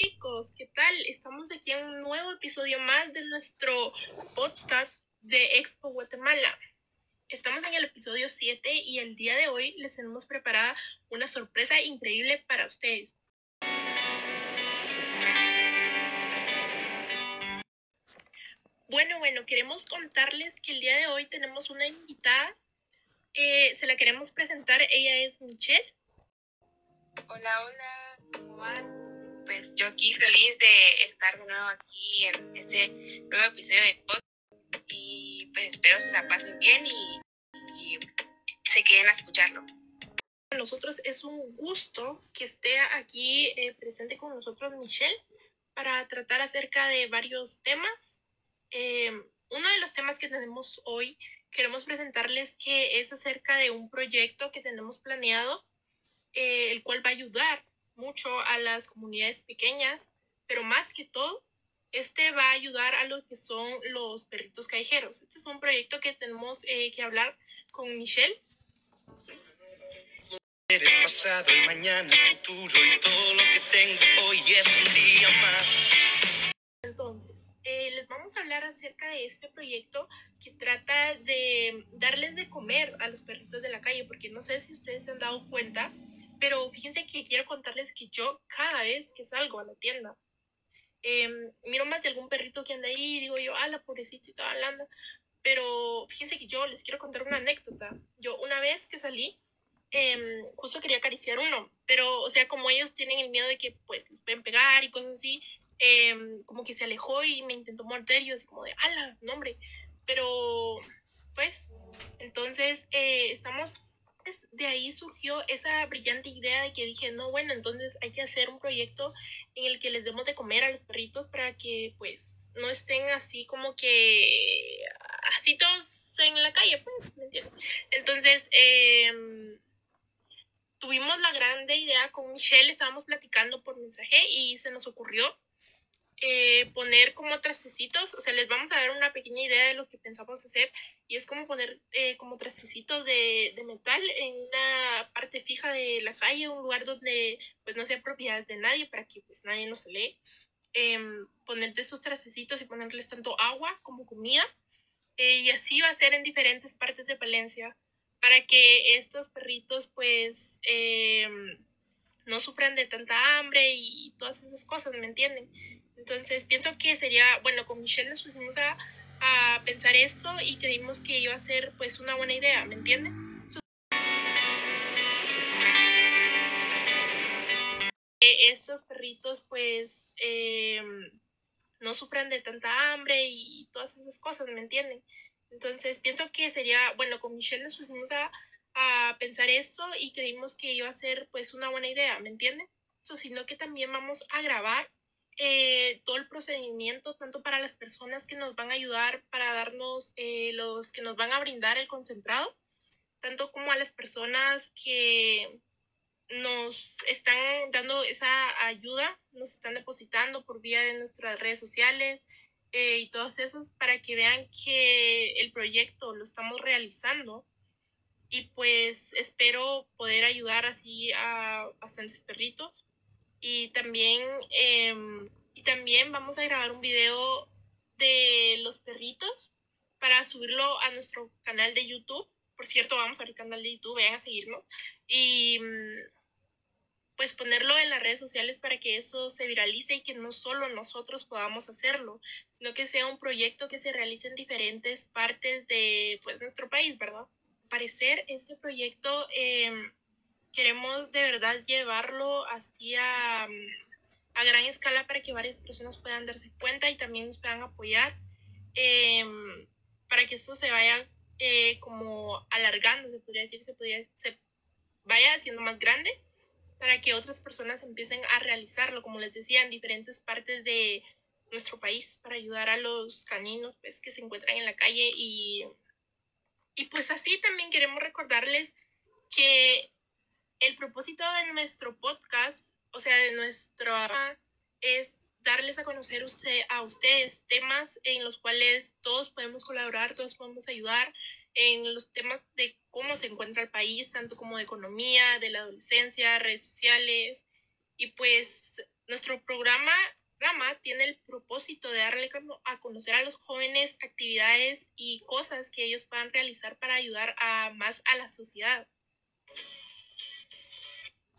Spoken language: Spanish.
chicos, ¿qué tal? Estamos aquí en un nuevo episodio más de nuestro podcast de Expo Guatemala. Estamos en el episodio 7 y el día de hoy les tenemos preparada una sorpresa increíble para ustedes. Bueno, bueno, queremos contarles que el día de hoy tenemos una invitada. Eh, se la queremos presentar. Ella es Michelle. Hola, hola, ¿cómo van? Pues yo aquí feliz de estar de nuevo aquí en este nuevo episodio de podcast y pues espero se la pasen bien y, y se queden a escucharlo. Para nosotros es un gusto que esté aquí eh, presente con nosotros Michelle para tratar acerca de varios temas. Eh, uno de los temas que tenemos hoy, queremos presentarles que es acerca de un proyecto que tenemos planeado, eh, el cual va a ayudar mucho a las comunidades pequeñas, pero más que todo, este va a ayudar a lo que son los perritos callejeros. Este es un proyecto que tenemos eh, que hablar con Michelle. Eres pasado y mañana es futuro y todo lo que tengo hoy es un día más. Entonces, eh, les vamos a hablar acerca de este proyecto que trata de darles de comer a los perritos de la calle, porque no sé si ustedes se han dado cuenta, pero fíjense que quiero contarles que yo cada vez que salgo a la tienda, em, miro más de algún perrito que anda ahí y digo yo, ah, la pobrecita y toda la anda. Pero fíjense que yo les quiero contar una anécdota. Yo una vez que salí, em, justo quería acariciar uno, pero o sea, como ellos tienen el miedo de que pues les pueden pegar y cosas así, em, como que se alejó y me intentó morder y yo así como de, ala, no hombre. Pero pues, entonces eh, estamos de ahí surgió esa brillante idea de que dije, no, bueno, entonces hay que hacer un proyecto en el que les demos de comer a los perritos para que pues no estén así como que así todos en la calle, pues, ¿me entiendes? Entonces, eh, tuvimos la grande idea con Michelle, estábamos platicando por mensaje y se nos ocurrió eh, poner como trastecitos, o sea, les vamos a dar una pequeña idea de lo que pensamos hacer y es como poner eh, como trastecitos de, de, metal en una parte fija de la calle, un lugar donde pues no sea propiedad de nadie para que pues nadie nos lee. Eh, ponerte esos trastecitos y ponerles tanto agua como comida eh, y así va a ser en diferentes partes de Valencia para que estos perritos pues em, no sufran de tanta hambre y todas esas cosas, ¿me entienden? Entonces pienso que sería, bueno, con Michelle nos pusimos a, pensar esto y creímos que iba a ser pues una buena idea, ¿me entienden? Estos perritos pues eh, no sufran de tanta hambre y todas esas cosas, ¿me entienden? Entonces pienso que sería, bueno, con Michelle nos pusimos a, a pensar esto y creímos que iba a ser pues una buena idea, ¿me entienden? So, sino que también vamos a grabar eh, todo el procedimiento, tanto para las personas que nos van a ayudar para darnos eh, los que nos van a brindar el concentrado, tanto como a las personas que nos están dando esa ayuda, nos están depositando por vía de nuestras redes sociales eh, y todos esos para que vean que el proyecto lo estamos realizando y pues espero poder ayudar así a bastantes perritos y también eh, y también vamos a grabar un video de los perritos para subirlo a nuestro canal de YouTube. Por cierto, vamos a abrir canal de YouTube, vayan a seguirnos. Y pues ponerlo en las redes sociales para que eso se viralice y que no solo nosotros podamos hacerlo, sino que sea un proyecto que se realice en diferentes partes de pues nuestro país, ¿verdad? Parecer, este proyecto eh, queremos de verdad llevarlo así a gran escala para que varias personas puedan darse cuenta y también nos puedan apoyar eh, para que esto se vaya eh, como alargando, se podría decir, se, podría, se vaya haciendo más grande para que otras personas empiecen a realizarlo, como les decía, en diferentes partes de nuestro país para ayudar a los caninos pues, que se encuentran en la calle y, y pues así también queremos recordarles que el propósito de nuestro podcast o sea, de nuestro es darles a conocer usted, a ustedes temas en los cuales todos podemos colaborar, todos podemos ayudar en los temas de cómo se encuentra el país, tanto como de economía, de la adolescencia, redes sociales. Y pues Nuestro programa Rama tiene el propósito de darle a conocer a los jóvenes actividades y cosas que ellos puedan realizar para ayudar a más a la sociedad.